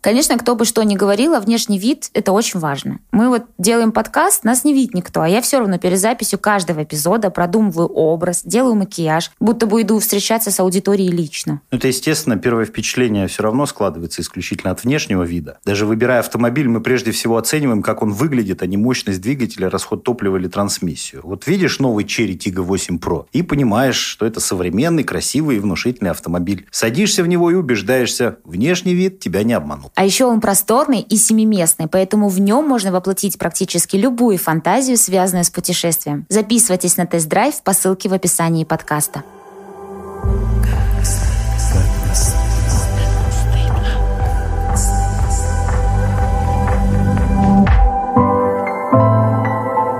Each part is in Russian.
Конечно, кто бы что ни говорил, а внешний вид – это очень важно. Мы вот делаем подкаст, нас не видит никто, а я все равно перед записью каждого эпизода продумываю образ, делаю макияж, будто бы иду встречаться с аудиторией лично. Ну, это, естественно, первое впечатление все равно складывается исключительно от внешнего вида. Даже выбирая автомобиль, мы прежде всего оцениваем, как он выглядит, а не мощность двигателя, расход топлива или трансмиссию. Вот видишь новый Cherry Tiggo 8 Pro и понимаешь, что это современный, красивый и внушительный автомобиль. Садишься в него и убеждаешься, внешний вид тебя не обманул. А еще он просторный и семиместный, поэтому в нем можно воплотить практически любую фантазию, связанную с путешествием. Записывайтесь на тест-драйв по ссылке в описании подкаста.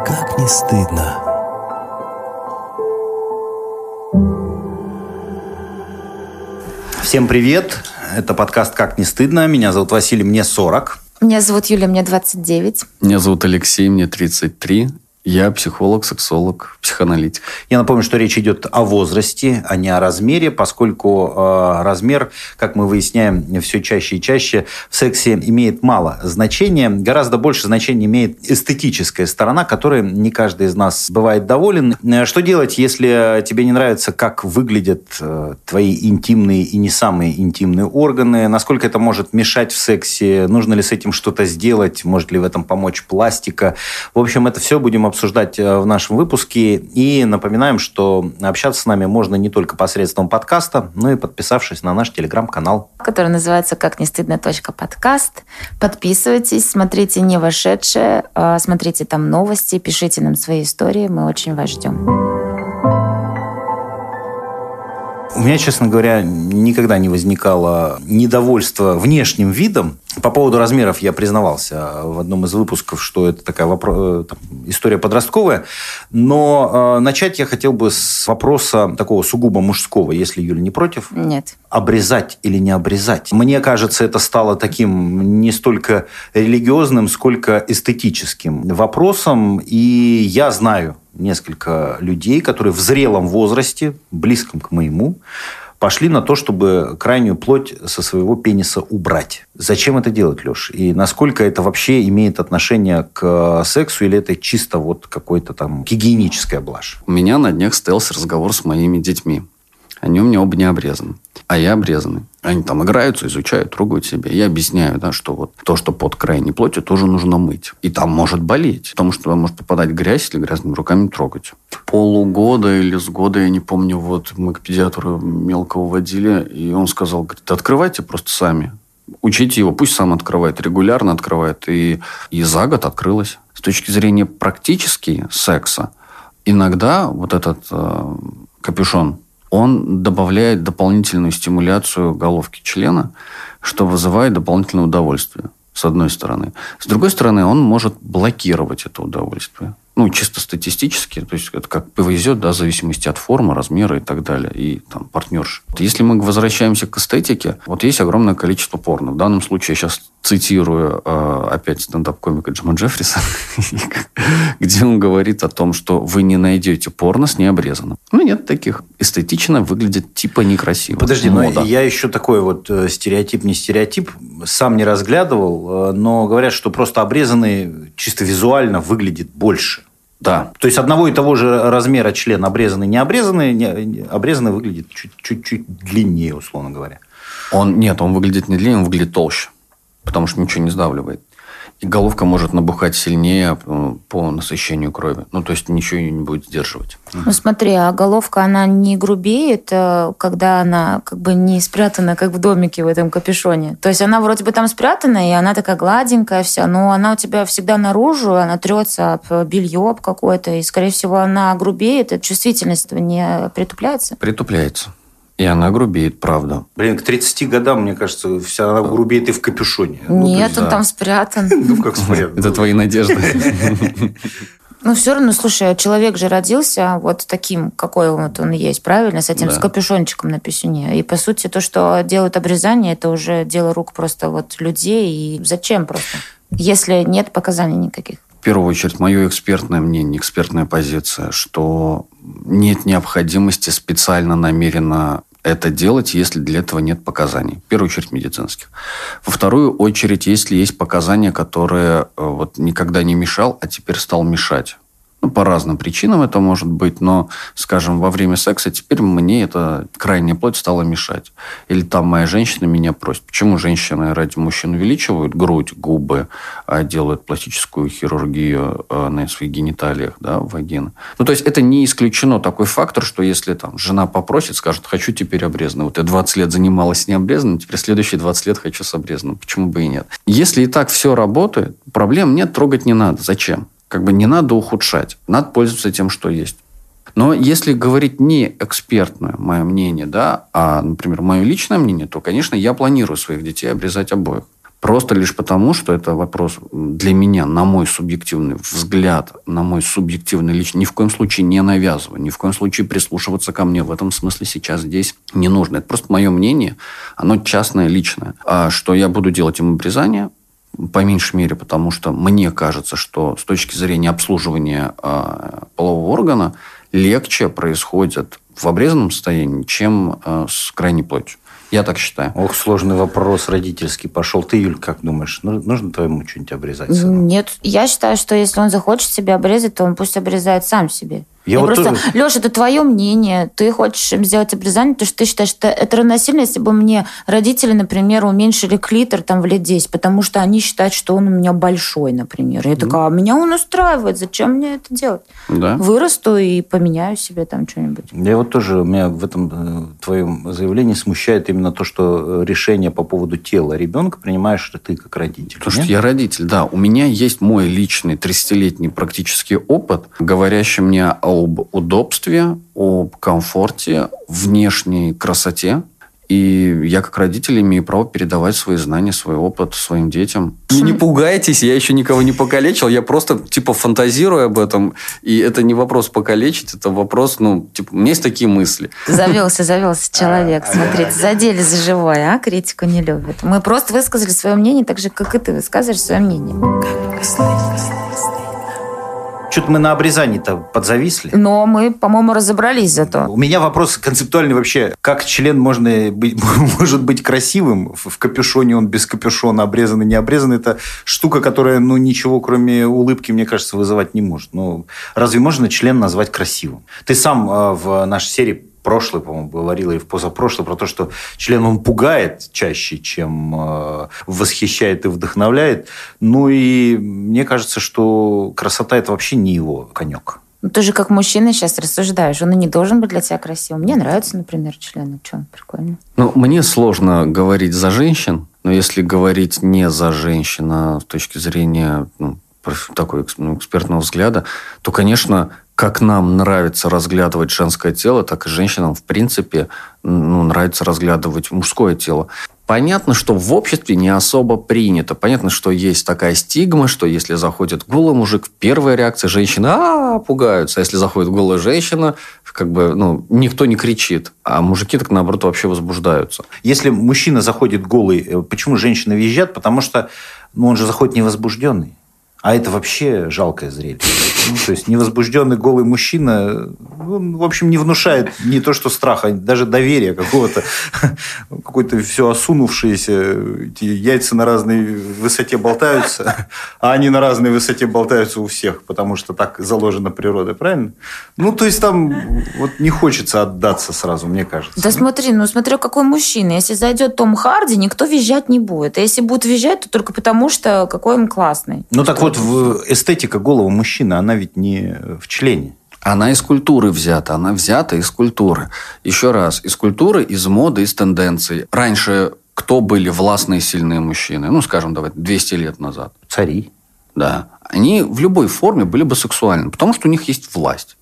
Как не стыдно. Всем привет! Это подкаст «Как не стыдно». Меня зовут Василий, мне 40. Меня зовут Юля, мне 29. Меня зовут Алексей, мне 33. Я психолог, сексолог, психоаналитик. Я напомню, что речь идет о возрасте, а не о размере, поскольку э, размер, как мы выясняем все чаще и чаще, в сексе имеет мало значения. Гораздо больше значения имеет эстетическая сторона, которой не каждый из нас бывает доволен. Э, что делать, если тебе не нравится, как выглядят э, твои интимные и не самые интимные органы? Насколько это может мешать в сексе? Нужно ли с этим что-то сделать? Может ли в этом помочь пластика? В общем, это все будем обсуждать э, в нашем выпуске. И напоминаем, что общаться с нами можно не только посредством подкаста, но и подписавшись на наш телеграм-канал. Который называется «Как не стыдно. подкаст». Подписывайтесь, смотрите не вошедшее, а смотрите там новости, пишите нам свои истории. Мы очень вас ждем. У меня, честно говоря, никогда не возникало недовольства внешним видом. По поводу размеров я признавался в одном из выпусков, что это такая вопро... Э, там, история подростковая. Но э, начать я хотел бы с вопроса такого сугубо мужского, если Юля не против. Нет. Обрезать или не обрезать? Мне кажется, это стало таким не столько религиозным, сколько эстетическим вопросом. И я знаю несколько людей, которые в зрелом возрасте, близком к моему, пошли на то, чтобы крайнюю плоть со своего пениса убрать. Зачем это делать, Леш? И насколько это вообще имеет отношение к сексу, или это чисто вот какой-то там гигиеническая блажь? У меня на днях состоялся разговор с моими детьми. Они у меня оба не обрезаны. А я обрезанный. Они там играются, изучают, трогают себя. Я объясняю, да, что вот то, что под крайней плотью, тоже нужно мыть. И там может болеть, потому что может попадать грязь, если грязными руками трогать. Полугода или с года, я не помню, вот мы к педиатру мелкого водили, и он сказал, говорит, открывайте просто сами. Учите его, пусть сам открывает, регулярно открывает. И, и за год открылось. С точки зрения практически секса, иногда вот этот э, капюшон он добавляет дополнительную стимуляцию головки члена, что вызывает дополнительное удовольствие, с одной стороны. С другой стороны, он может блокировать это удовольствие ну, чисто статистически, то есть это как повезет, да, в зависимости от формы, размера и так далее, и там партнерш. Если мы возвращаемся к эстетике, вот есть огромное количество порно. В данном случае я сейчас цитирую э, опять стендап-комика Джима Джеффриса, где он говорит о том, что вы не найдете порно с необрезанным. Ну, нет таких. Эстетично выглядит типа некрасиво. Подожди, но я еще такой вот э, стереотип, не стереотип, сам не разглядывал, э, но говорят, что просто обрезанный чисто визуально выглядит больше. Да. То есть одного и того же размера член обрезанный, не обрезанный, не, обрезанный выглядит чуть-чуть длиннее, условно говоря. Он, нет, он выглядит не длиннее, он выглядит толще. Потому что ничего не сдавливает. Головка может набухать сильнее э, по насыщению крови. Ну, то есть ничего не будет сдерживать. Ну, смотри, а головка, она не грубеет, э, когда она как бы не спрятана, как в домике в этом капюшоне. То есть она вроде бы там спрятана, и она такая гладенькая вся, но она у тебя всегда наружу, она трется об белье об какое-то, и, скорее всего, она грубеет, и чувствительность не притупляется. Притупляется. И она грубеет, правда. Блин, к 30 годам, мне кажется, вся она грубеет и в капюшоне. Ну, Нет, он там спрятан. Ну, как спрятан? Это твои надежды. Ну, все равно, слушай, человек же родился вот таким, какой вот он есть, правильно? С этим, да. с капюшончиком на писюне. И, по сути, то, что делают обрезание, это уже дело рук просто вот людей. И зачем просто? Если нет показаний никаких. В первую очередь, мое экспертное мнение, экспертная позиция, что нет необходимости специально, намеренно это делать, если для этого нет показаний. В первую очередь медицинских. Во вторую очередь, если есть показания, которые э, вот никогда не мешал, а теперь стал мешать. Ну, по разным причинам это может быть, но, скажем, во время секса теперь мне эта крайняя плоть стала мешать. Или там моя женщина меня просит. Почему женщины ради мужчин увеличивают грудь, губы, а делают пластическую хирургию э, на своих гениталиях, да, вагины? Ну, то есть это не исключено такой фактор, что если там жена попросит, скажет, хочу теперь обрезанную. Вот я 20 лет занималась необрезанным, теперь следующие 20 лет хочу с обрезанным. Почему бы и нет? Если и так все работает, проблем нет, трогать не надо. Зачем? Как бы не надо ухудшать, надо пользоваться тем, что есть. Но если говорить не экспертное мое мнение, да, а, например, мое личное мнение, то, конечно, я планирую своих детей обрезать обоих. Просто лишь потому, что это вопрос для меня, на мой субъективный взгляд, на мой субъективный личный, ни в коем случае не навязываю, ни в коем случае прислушиваться ко мне в этом смысле сейчас здесь не нужно. Это просто мое мнение, оно частное, личное. А что я буду делать им обрезание, по меньшей мере, потому что мне кажется, что с точки зрения обслуживания э, полового органа легче происходит в обрезанном состоянии, чем э, с крайней плотью. Я так считаю. Ох, сложный вопрос родительский пошел. Ты, Юль, как думаешь, ну, нужно твоему что-нибудь обрезать? Сыну? Нет, я считаю, что если он захочет себе обрезать, то он пусть обрезает сам себе. Я, я вот просто, тоже... Леша, это твое мнение. Ты хочешь им сделать обрезание, потому что ты считаешь, что это равносильно, если бы мне родители, например, уменьшили клитор там в лет 10, потому что они считают, что он у меня большой, например. Я mm. такая, а меня он устраивает, зачем мне это делать? Да. Вырасту и поменяю себе там что-нибудь. Я вот тоже, меня в этом э, твоем заявлении смущает именно то, что э, решение по поводу тела ребенка принимаешь ты как родитель. Потому нет? что я родитель, да. У меня есть мой личный 30-летний практический опыт, говорящий мне о об удобстве, об комфорте, внешней красоте. И я как родитель имею право передавать свои знания, свой опыт своим детям. И не пугайтесь, я еще никого не покалечил, я просто типа фантазирую об этом. И это не вопрос покалечить, это вопрос, ну, типа, у меня есть такие мысли. Завелся, завелся человек. Смотрите, задели за живое, а? Критику не любят. Мы просто высказали свое мнение, так же, как и ты высказываешь свое мнение. Что-то мы на обрезании-то подзависли. Но мы, по-моему, разобрались зато. У меня вопрос концептуальный вообще. Как член можно быть, может быть красивым? В капюшоне он без капюшона, обрезанный, не обрезанный. Это штука, которая ну, ничего, кроме улыбки, мне кажется, вызывать не может. Ну, разве можно член назвать красивым? Ты сам э, в нашей серии прошлый, по-моему, говорила и в позапрошлый про то, что член он пугает чаще, чем э, восхищает и вдохновляет. Ну и мне кажется, что красота это вообще не его конек. Ну, ты же как мужчина сейчас рассуждаешь. Он и не должен быть для тебя красивым. Мне нравится, например, член. Ну, что, прикольно. Ну, мне сложно говорить за женщин, но если говорить не за женщин, а с точки зрения ну, такой ну, экспертного взгляда, то, конечно, как нам нравится разглядывать женское тело, так и женщинам, в принципе, ну, нравится разглядывать мужское тело. Понятно, что в обществе не особо принято. Понятно, что есть такая стигма, что если заходит голый мужик, первая реакция женщины а, пугаются. А если заходит голая женщина, как бы, ну, никто не кричит. А мужики так, наоборот, вообще возбуждаются. Если мужчина заходит голый, э, почему женщины визжат? Потому что ну, он же заходит невозбужденный. А это вообще жалкое зрелище. Ну, то есть невозбужденный голый мужчина, он, в общем, не внушает не то что страха, даже доверия какого-то. Какой-то все осунувшиеся, эти яйца на разной высоте болтаются, а они на разной высоте болтаются у всех, потому что так заложена природа, правильно? Ну, то есть там вот не хочется отдаться сразу, мне кажется. Да смотри, ну смотря какой мужчина. Если зайдет Том Харди, никто визжать не будет. А если будет визжать, то только потому, что какой он классный. Ну так вот, вот эстетика голого мужчины, она ведь не в члене. Она из культуры взята, она взята из культуры. Еще раз, из культуры, из моды, из тенденций. Раньше кто были властные сильные мужчины? Ну, скажем, давай, 200 лет назад. Цари. Да. Они в любой форме были бы сексуальны, потому что у них есть власть.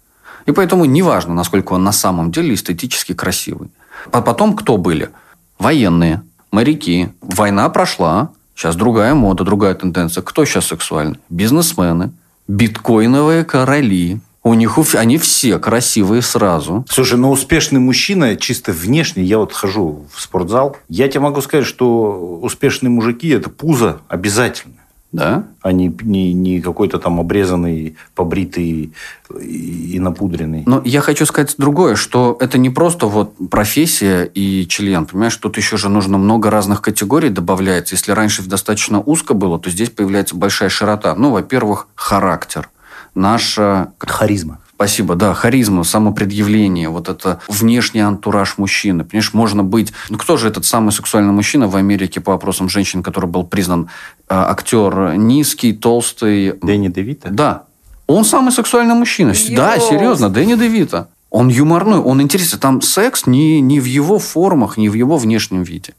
И поэтому неважно, насколько он на самом деле эстетически красивый. А потом кто были? Военные, моряки. Война прошла, Сейчас другая мода, другая тенденция. Кто сейчас сексуальный? Бизнесмены, биткоиновые короли. У них они все красивые сразу. Слушай, ну успешный мужчина чисто внешне, я вот хожу в спортзал, я тебе могу сказать, что успешные мужики – это пузо обязательно. Да? а не, не, не какой-то там обрезанный, побритый и, и напудренный. Но я хочу сказать другое, что это не просто вот профессия и член, понимаешь, тут еще же нужно много разных категорий добавляется. Если раньше достаточно узко было, то здесь появляется большая широта. Ну, во-первых, характер. Наша... Харизма. Спасибо, да, харизма, самопредъявление, вот это внешний антураж мужчины. Понимаешь, можно быть... Ну, кто же этот самый сексуальный мужчина в Америке по вопросам женщин, который был признан э, актер низкий, толстый... Дэнни Девита? Да. Он самый сексуальный мужчина. Ёс. Да, серьезно, Дэнни Девита. Он юморной, он интересен. Там секс не, не в его формах, не в его внешнем виде.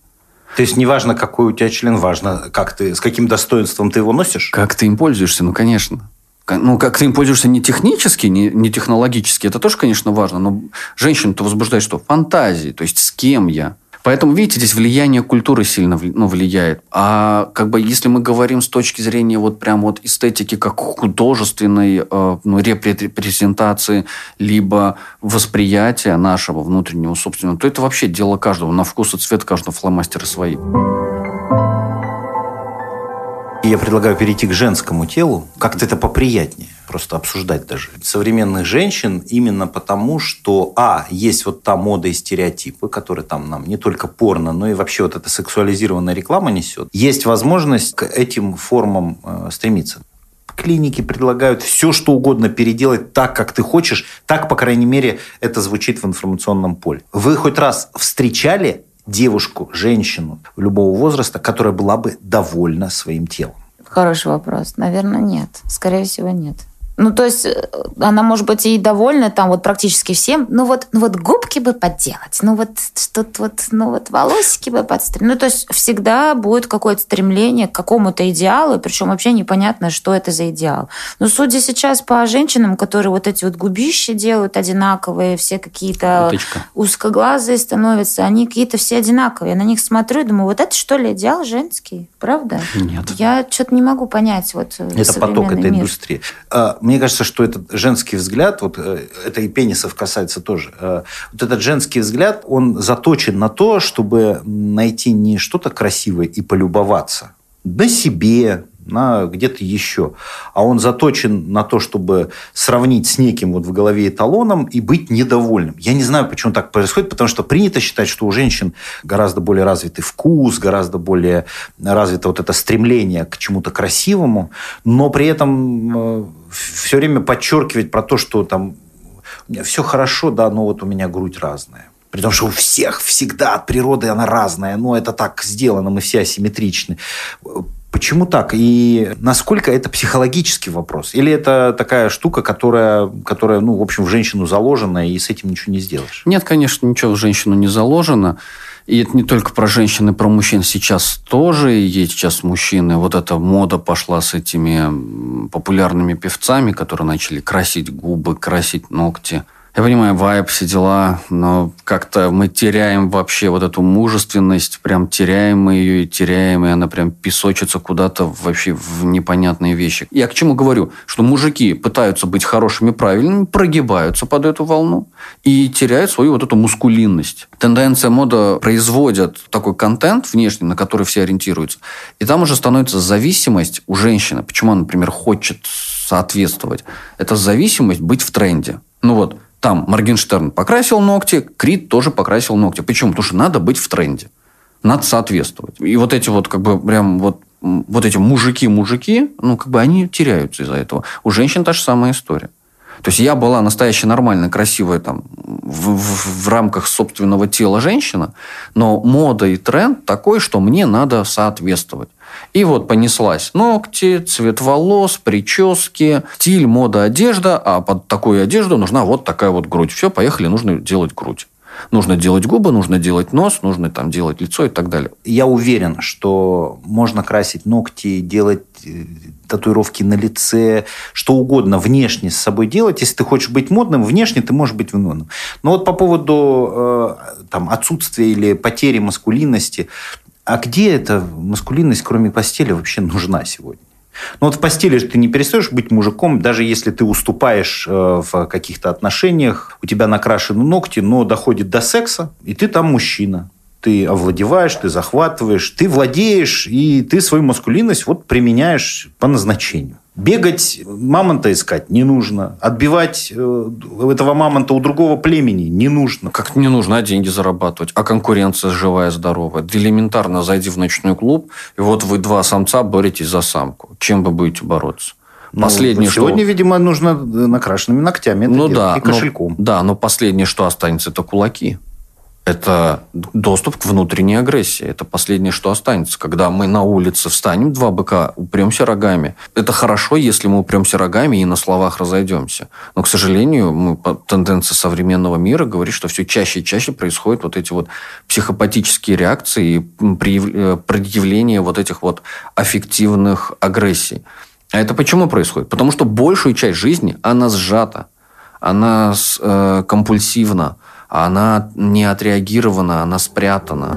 То есть, неважно, какой у тебя член, важно, как ты, с каким достоинством ты его носишь? Как ты им пользуешься? Ну, конечно. Ну, как ты им пользуешься не технически, не, не технологически, это тоже, конечно, важно, но женщину-то возбуждает что? Фантазии, то есть с кем я. Поэтому, видите, здесь влияние культуры сильно ну, влияет. А как бы если мы говорим с точки зрения вот прям вот эстетики как художественной э, ну, репре- репрезентации, либо восприятия нашего внутреннего собственного, то это вообще дело каждого. На вкус и цвет каждого фломастера свои. Я предлагаю перейти к женскому телу. Как-то это поприятнее просто обсуждать даже. Современных женщин именно потому, что, а, есть вот та мода и стереотипы, которые там нам не только порно, но и вообще вот эта сексуализированная реклама несет. Есть возможность к этим формам э, стремиться. Клиники предлагают все, что угодно переделать так, как ты хочешь. Так, по крайней мере, это звучит в информационном поле. Вы хоть раз встречали девушку, женщину любого возраста, которая была бы довольна своим телом? Хороший вопрос. Наверное, нет. Скорее всего, нет. Ну, то есть, э, она может быть и довольна там вот практически всем. Ну, вот, ну, вот губки бы подделать. Ну, вот что-то вот, ну, вот волосики бы подстричь. Ну, то есть, всегда будет какое-то стремление к какому-то идеалу, причем вообще непонятно, что это за идеал. Но судя сейчас по женщинам, которые вот эти вот губища делают одинаковые, все какие-то узкоглазые становятся, они какие-то все одинаковые. Я на них смотрю и думаю, вот это что ли идеал женский? Правда? Нет. Я что-то не могу понять. Вот, э, Это поток, современный это мир. индустрия. Мне кажется, что этот женский взгляд, вот э, это и пенисов касается тоже, э, вот этот женский взгляд, он заточен на то, чтобы найти не что-то красивое и полюбоваться на себе, на где-то еще, а он заточен на то, чтобы сравнить с неким вот в голове эталоном и быть недовольным. Я не знаю, почему так происходит, потому что принято считать, что у женщин гораздо более развитый вкус, гораздо более развито вот это стремление к чему-то красивому, но при этом все время подчеркивать про то, что там все хорошо, да, но вот у меня грудь разная. При том, что у всех всегда от природы она разная, но это так сделано, мы все асимметричны. Почему так? И насколько это психологический вопрос? Или это такая штука, которая, которая ну, в общем, в женщину заложена, и с этим ничего не сделаешь? Нет, конечно, ничего в женщину не заложено. И это не только про женщин и про мужчин. Сейчас тоже есть сейчас мужчины. Вот эта мода пошла с этими популярными певцами, которые начали красить губы, красить ногти. Я понимаю, вайп, все дела, но как-то мы теряем вообще вот эту мужественность, прям теряем мы ее и теряем, и она прям песочится куда-то вообще в непонятные вещи. Я к чему говорю? Что мужики пытаются быть хорошими, правильными, прогибаются под эту волну и теряют свою вот эту мускулинность. Тенденция мода производят такой контент внешний, на который все ориентируются, и там уже становится зависимость у женщины. Почему она, например, хочет соответствовать? Это зависимость быть в тренде. Ну вот, там Моргенштерн покрасил ногти, Крид тоже покрасил ногти. Почему? Потому что надо быть в тренде. Надо соответствовать. И вот эти вот, как бы, прям вот, вот эти мужики-мужики, ну, как бы они теряются из-за этого. У женщин та же самая история. То есть я была настоящая нормальная, красивая там в, в- в рамках собственного тела женщина, но мода и тренд такой, что мне надо соответствовать. И вот понеслась ногти, цвет волос, прически, стиль, мода, одежда, а под такую одежду нужна вот такая вот грудь. Все, поехали, нужно делать грудь. Нужно делать губы, нужно делать нос, нужно там делать лицо и так далее. Я уверен, что можно красить ногти, делать э, татуировки на лице, что угодно внешне с собой делать. Если ты хочешь быть модным, внешне ты можешь быть модным. Но вот по поводу э, там, отсутствия или потери маскулинности, а где эта маскулинность, кроме постели, вообще нужна сегодня? Ну вот в постели же ты не перестаешь быть мужиком, даже если ты уступаешь э, в каких-то отношениях, у тебя накрашены ногти, но доходит до секса, и ты там мужчина. ты овладеваешь, ты захватываешь, ты владеешь, и ты свою маскулинность вот применяешь по назначению. Бегать мамонта искать не нужно. Отбивать э, этого мамонта у другого племени не нужно. Как не нужно а деньги зарабатывать, а конкуренция живая, здоровая. Да элементарно зайди в ночной клуб, и вот вы два самца боретесь за самку. Чем вы будете бороться? Ну, последнее, сегодня, что... видимо, нужно накрашенными ногтями ну, да, и кошельком. Но, да, но последнее, что останется, это кулаки это доступ к внутренней агрессии. Это последнее, что останется. Когда мы на улице встанем, два быка, упремся рогами. Это хорошо, если мы упремся рогами и на словах разойдемся. Но, к сожалению, мы, тенденция современного мира говорит, что все чаще и чаще происходят вот эти вот психопатические реакции и э, предъявление вот этих вот аффективных агрессий. А это почему происходит? Потому что большую часть жизни она сжата, она э, компульсивна, она не отреагирована, она спрятана.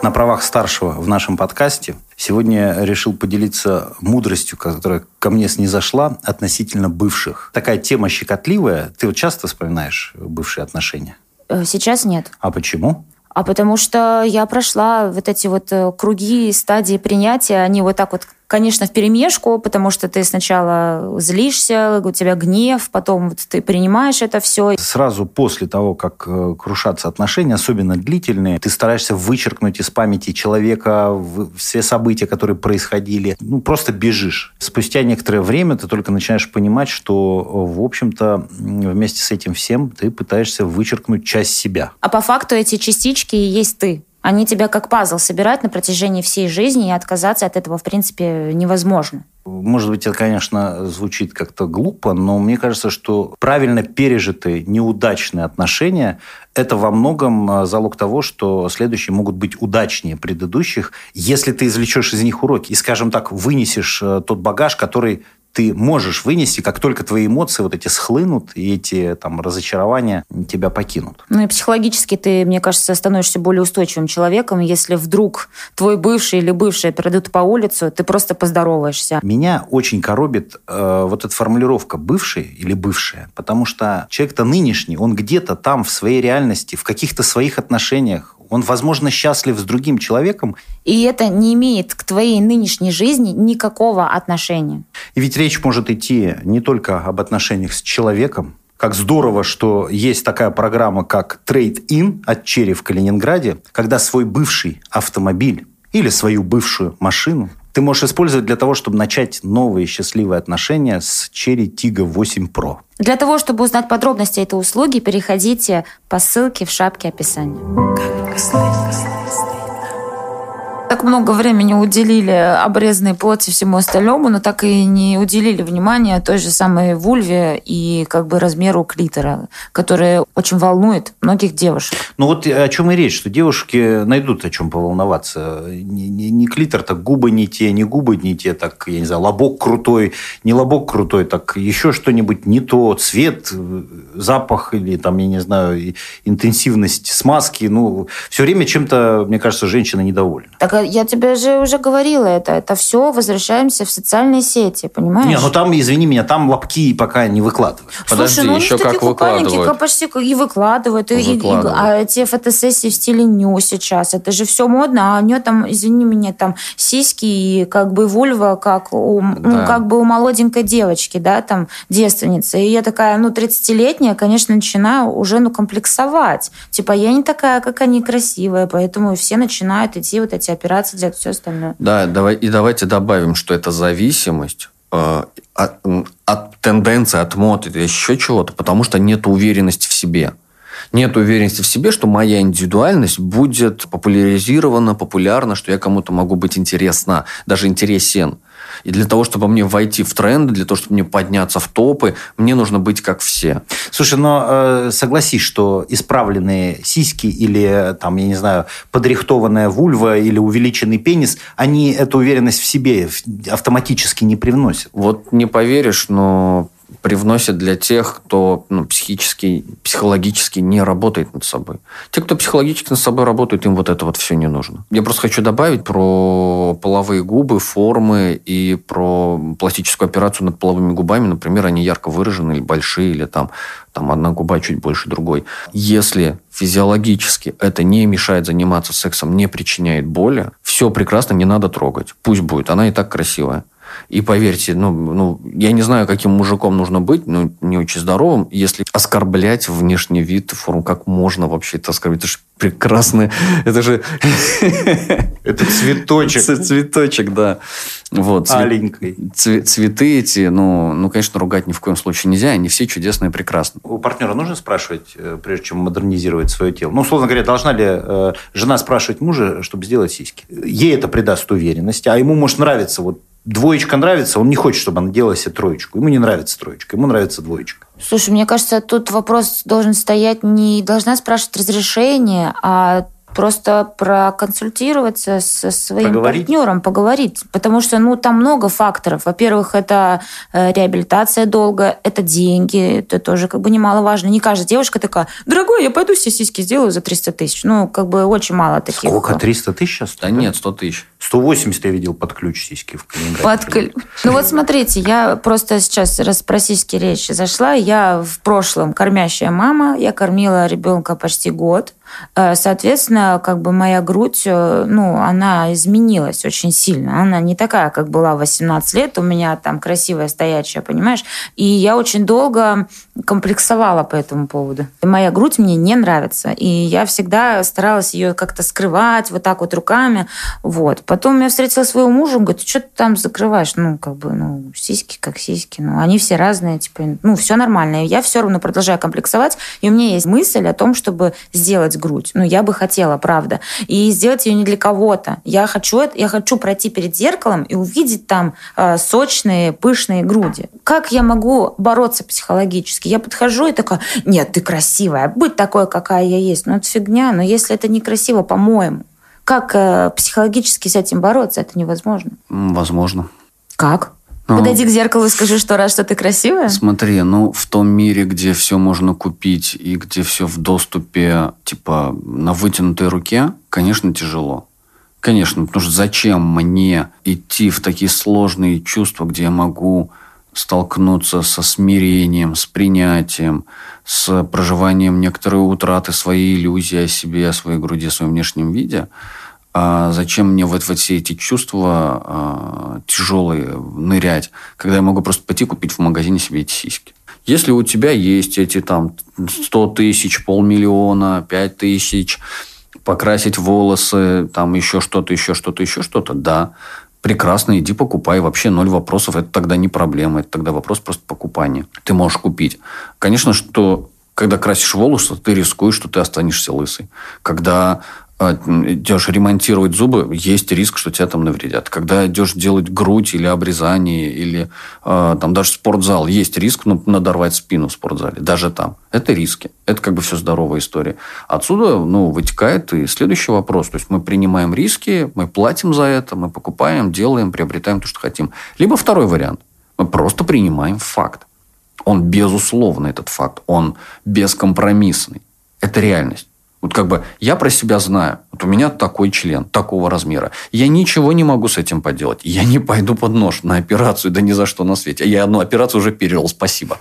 На правах старшего в нашем подкасте сегодня решил поделиться мудростью, которая ко мне снизошла относительно бывших. Такая тема щекотливая. Ты вот часто вспоминаешь бывшие отношения? Э, сейчас нет. А почему? А потому что я прошла вот эти вот э, круги, стадии принятия, они вот так вот конечно, в перемешку, потому что ты сначала злишься, у тебя гнев, потом вот ты принимаешь это все. Сразу после того, как э, крушатся отношения, особенно длительные, ты стараешься вычеркнуть из памяти человека все события, которые происходили. Ну, просто бежишь. Спустя некоторое время ты только начинаешь понимать, что, в общем-то, вместе с этим всем ты пытаешься вычеркнуть часть себя. А по факту эти частички и есть ты. Они тебя как пазл собирают на протяжении всей жизни, и отказаться от этого, в принципе, невозможно. Может быть, это, конечно, звучит как-то глупо, но мне кажется, что правильно пережитые неудачные отношения – это во многом а, залог того, что следующие могут быть удачнее предыдущих, если ты извлечешь из них уроки и, скажем так, вынесешь э, тот багаж, который ты можешь вынести, как только твои эмоции вот эти схлынут, и эти там разочарования тебя покинут. Ну и психологически ты, мне кажется, становишься более устойчивым человеком, если вдруг твой бывший или бывшая пройдут по улицу, ты просто поздороваешься. Меня очень коробит э, вот эта формулировка «бывший» или «бывшая», потому что человек-то нынешний, он где-то там в своей реальности, в каких-то своих отношениях, он, возможно, счастлив с другим человеком. И это не имеет к твоей нынешней жизни никакого отношения. И ведь речь может идти не только об отношениях с человеком, как здорово, что есть такая программа, как Trade In от Черри в Калининграде, когда свой бывший автомобиль или свою бывшую машину ты можешь использовать для того, чтобы начать новые счастливые отношения с Cherry Tiggo 8 Pro. Для того, чтобы узнать подробности этой услуги, переходите по ссылке в шапке описания так много времени уделили обрезанной плоти всему остальному, но так и не уделили внимания той же самой вульве и как бы размеру клитора, который очень волнует многих девушек. Ну вот о чем и речь, что девушки найдут о чем поволноваться. Не, не, не клитор, так губы не те, не губы не те, так, я не знаю, лобок крутой, не лобок крутой, так еще что-нибудь не то, цвет, запах или там, я не знаю, интенсивность смазки. Ну, все время чем-то, мне кажется, женщина недовольна. Так я тебе же уже говорила это. Это все возвращаемся в социальные сети, понимаешь? Не, ну там, извини меня, там лапки пока не выкладывают. Подожди, Слушай, ну еще как выкладывают. почти и выкладывают. И, выкладывают. И, а эти фотосессии в стиле ню сейчас, это же все модно, а у нее там, извини меня, там сиськи и как бы вульва, как у, ну, да. ну, как бы у молоденькой девочки, да, там, девственницы. И я такая, ну, 30-летняя, конечно, начинаю уже, ну, комплексовать. Типа, я не такая, как они, красивая, поэтому все начинают идти вот эти операции операции делать, все остальное. Да, давай, и давайте добавим, что это зависимость э, от, от тенденции, от мод еще чего-то, потому что нет уверенности в себе. Нет уверенности в себе, что моя индивидуальность будет популяризирована, популярна, что я кому-то могу быть интересна, даже интересен. И для того, чтобы мне войти в тренды, для того, чтобы мне подняться в топы, мне нужно быть как все. Слушай, но э, согласись, что исправленные сиськи или, там, я не знаю, подрихтованная вульва или увеличенный пенис, они эту уверенность в себе автоматически не привносят. Вот не поверишь, но привносит для тех, кто ну, психически, психологически не работает над собой. Те, кто психологически над собой работает, им вот это вот все не нужно. Я просто хочу добавить про половые губы, формы и про пластическую операцию над половыми губами. Например, они ярко выражены или большие, или там, там одна губа чуть больше другой. Если физиологически это не мешает заниматься сексом, не причиняет боли, все прекрасно, не надо трогать. Пусть будет, она и так красивая. И поверьте, ну, ну, я не знаю, каким мужиком нужно быть, ну, не очень здоровым, если оскорблять внешний вид, форму, как можно вообще это оскорбить? Это же прекрасно. Это же... Это цветочек. Цветочек, да. Вот. Аленький. Цветы эти, ну, ну, конечно, ругать ни в коем случае нельзя. Они все чудесные и прекрасны. У партнера нужно спрашивать, э, прежде чем модернизировать свое тело? Ну, условно говоря, должна ли э, жена спрашивать мужа, чтобы сделать сиськи? Ей это придаст уверенности, а ему может нравиться вот двоечка нравится, он не хочет, чтобы она делала себе троечку. Ему не нравится троечка, ему нравится двоечка. Слушай, мне кажется, тут вопрос должен стоять не должна спрашивать разрешение, а просто проконсультироваться со своим поговорить. партнером, поговорить. Потому что ну, там много факторов. Во-первых, это э, реабилитация долго, это деньги, это тоже как бы немаловажно. Не каждая девушка такая, дорогой, я пойду себе сиськи сделаю за 300 тысяч. Ну, как бы очень мало таких. Сколько? 300 тысяч сейчас? Да нет, 100 тысяч. 180 я видел под ключ сиськи в Калининграде. Под ключ. Ну вот смотрите, я просто сейчас, раз про сиськи речь зашла, я в прошлом кормящая мама, я кормила ребенка почти год. Э, соответственно, как бы моя грудь, э, ну, она изменилась очень сильно. Она не такая, как была в 18 лет. У меня там красивая стоячая, понимаешь? И я очень долго комплексовала по этому поводу. И моя грудь мне не нравится. И я всегда старалась ее как-то скрывать вот так вот руками. Вот. Потом я встретила своего мужа, он говорит, что ты там закрываешь? Ну, как бы, ну, сиськи как сиськи. Ну, они все разные, типа, ну, все нормально. Я все равно продолжаю комплексовать. И у меня есть мысль о том, чтобы сделать грудь. Ну, я бы хотела, правда. И сделать ее не для кого-то. Я хочу, я хочу пройти перед зеркалом и увидеть там э, сочные, пышные груди. Как я могу бороться психологически? Я подхожу и такая, нет, ты красивая, будь такой, какая я есть. Ну, это фигня. Но если это некрасиво, по-моему, как э, психологически с этим бороться? Это невозможно. Возможно. Как? Ну, Подойди к зеркалу и скажи, что раз, что ты красивая. Смотри, ну, в том мире, где все можно купить и где все в доступе, типа, на вытянутой руке, конечно, тяжело. Конечно, потому что зачем мне идти в такие сложные чувства, где я могу столкнуться со смирением, с принятием, с проживанием некоторой утраты своей иллюзии о себе, о своей груди, о своем внешнем виде – а зачем мне вот, вот все эти чувства а, тяжелые нырять, когда я могу просто пойти купить в магазине себе эти сиськи? Если у тебя есть эти там 100 тысяч, полмиллиона, 5 тысяч, покрасить волосы, там еще что-то, еще что-то, еще что-то, да, прекрасно, иди покупай, вообще ноль вопросов, это тогда не проблема, это тогда вопрос просто покупания. Ты можешь купить. Конечно, что когда красишь волосы, ты рискуешь, что ты останешься лысый. Когда идешь ремонтировать зубы, есть риск, что тебя там навредят. Когда идешь делать грудь или обрезание, или э, там даже спортзал, есть риск ну, надорвать спину в спортзале. Даже там. Это риски. Это как бы все здоровая история. Отсюда ну, вытекает и следующий вопрос. То есть мы принимаем риски, мы платим за это, мы покупаем, делаем, приобретаем то, что хотим. Либо второй вариант. Мы просто принимаем факт. Он безусловно этот факт. Он бескомпромиссный. Это реальность. Вот как бы я про себя знаю. Вот у меня такой член, такого размера. Я ничего не могу с этим поделать. Я не пойду под нож на операцию, да ни за что на свете. Я одну операцию уже пережил, спасибо.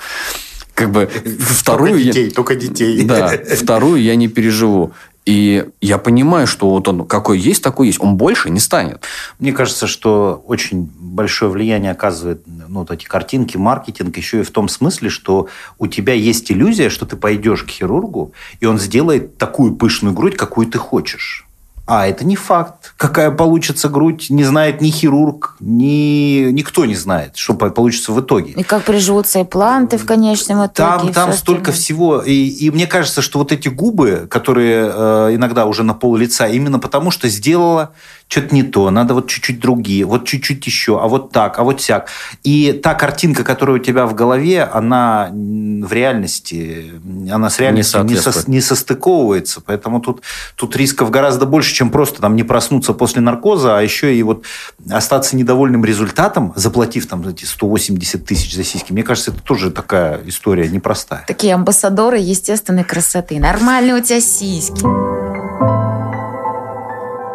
Как бы вторую... Только детей, я... только детей. Да, вторую я не переживу. И я понимаю, что вот он какой есть, такой есть. Он больше не станет. Мне кажется, что очень большое влияние оказывает ну, вот эти картинки, маркетинг еще и в том смысле, что у тебя есть иллюзия, что ты пойдешь к хирургу, и он сделает такую пышную грудь, какую ты хочешь. А это не факт. Какая получится грудь, не знает ни хирург, ни никто не знает, что получится в итоге. И как приживутся импланты в конечном итоге. Там, там столько всего. И, и мне кажется, что вот эти губы, которые э, иногда уже на пол лица, именно потому что сделала что-то не то, надо вот чуть-чуть другие, вот чуть-чуть еще, а вот так, а вот сяк. И та картинка, которая у тебя в голове, она в реальности, она с реальностью не, не, со, не состыковывается, поэтому тут, тут рисков гораздо больше, чем просто там не проснуться после наркоза, а еще и вот остаться недовольным результатом, заплатив там эти 180 тысяч за сиськи. Мне кажется, это тоже такая история непростая. Такие амбассадоры естественной красоты. Нормальные у тебя сиськи.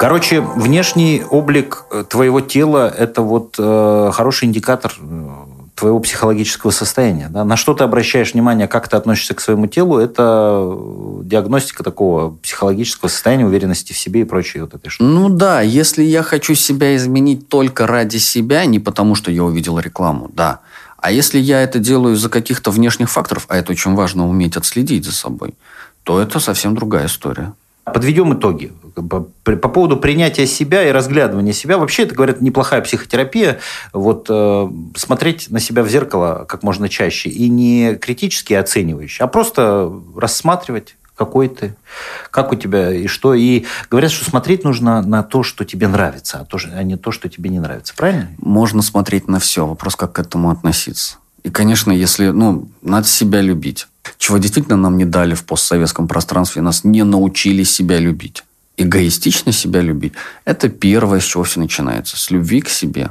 Короче, внешний облик э, твоего тела – это вот э, хороший индикатор э, твоего психологического состояния. Да? На что ты обращаешь внимание, как ты относишься к своему телу, это э, диагностика такого психологического состояния, уверенности в себе и прочее вот этой штуки. Ну да, если я хочу себя изменить только ради себя, не потому что я увидел рекламу, да. А если я это делаю из-за каких-то внешних факторов, а это очень важно уметь отследить за собой, то это совсем другая история. Подведем итоги. По поводу принятия себя и разглядывания себя. Вообще, это, говорят, неплохая психотерапия. Вот э, смотреть на себя в зеркало как можно чаще. И не критически оценивающе, а просто рассматривать, какой ты, как у тебя и что. И говорят, что смотреть нужно на то, что тебе нравится, а, то, а не то, что тебе не нравится. Правильно? Можно смотреть на все. Вопрос, как к этому относиться. И, конечно, если, ну, надо себя любить. Чего действительно нам не дали в постсоветском пространстве, нас не научили себя любить. Эгоистично себя любить – это первое, с чего все начинается. С любви к себе.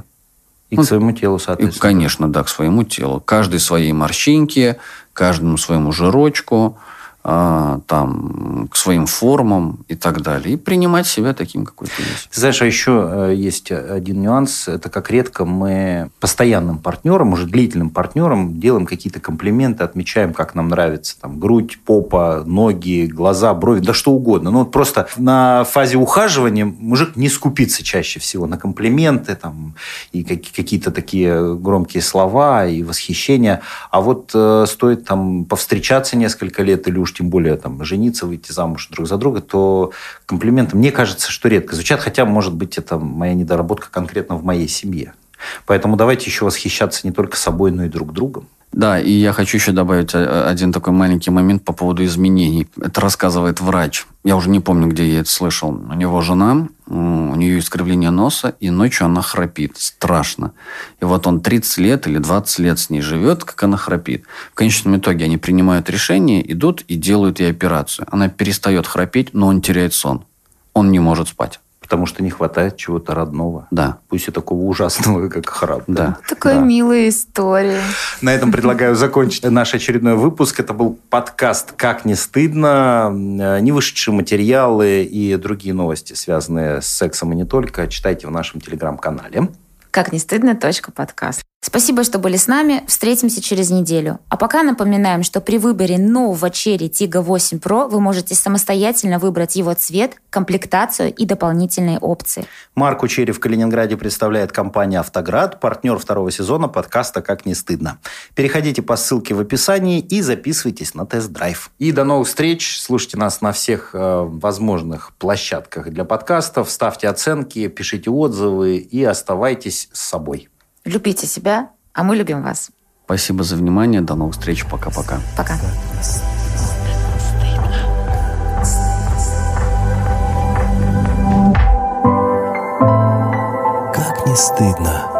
И ну, к своему телу, соответственно. И, конечно, да, к своему телу. Каждой своей морщинке, каждому своему жирочку – там, к своим формам и так далее. И принимать себя таким, какой ты есть. Знаешь, а еще э, есть один нюанс. Это как редко мы постоянным партнерам, уже длительным партнерам делаем какие-то комплименты, отмечаем, как нам нравится. Там, грудь, попа, ноги, глаза, брови, да что угодно. Ну, вот просто на фазе ухаживания мужик не скупится чаще всего на комплименты там, и какие-то такие громкие слова и восхищения. А вот э, стоит там повстречаться несколько лет или уж уж тем более там, жениться, выйти замуж друг за друга, то комплименты, мне кажется, что редко звучат, хотя, может быть, это моя недоработка конкретно в моей семье. Поэтому давайте еще восхищаться не только собой, но и друг другом. Да, и я хочу еще добавить э, один такой маленький момент по поводу изменений. Это рассказывает врач. Я уже не помню, где я это слышал. У него жена, у нее искривление носа, и ночью она храпит. Страшно. И вот он 30 лет или 20 лет с ней живет, как она храпит. В конечном итоге они принимают решение, идут и делают ей операцию. Она перестает храпеть, но он теряет сон. Он не может спать потому что не хватает чего-то родного. Да. Пусть и такого ужасного, как храп. Да. Такая да. милая история. На этом предлагаю закончить наш очередной выпуск. Это был подкаст «Как не стыдно». Не вышедшие материалы и другие новости, связанные с сексом и не только, читайте в нашем телеграм-канале. Как не стыдно. Подкаст. Спасибо, что были с нами. Встретимся через неделю. А пока напоминаем, что при выборе нового Cherry Tiggo 8 Pro вы можете самостоятельно выбрать его цвет, комплектацию и дополнительные опции. Марку Черри в Калининграде представляет компания «Автоград», партнер второго сезона подкаста «Как не стыдно». Переходите по ссылке в описании и записывайтесь на тест-драйв. И до новых встреч. Слушайте нас на всех э, возможных площадках для подкастов. Ставьте оценки, пишите отзывы и оставайтесь с собой. Любите себя, а мы любим вас. Спасибо за внимание. До новых встреч. Пока-пока. Пока. Как не стыдно.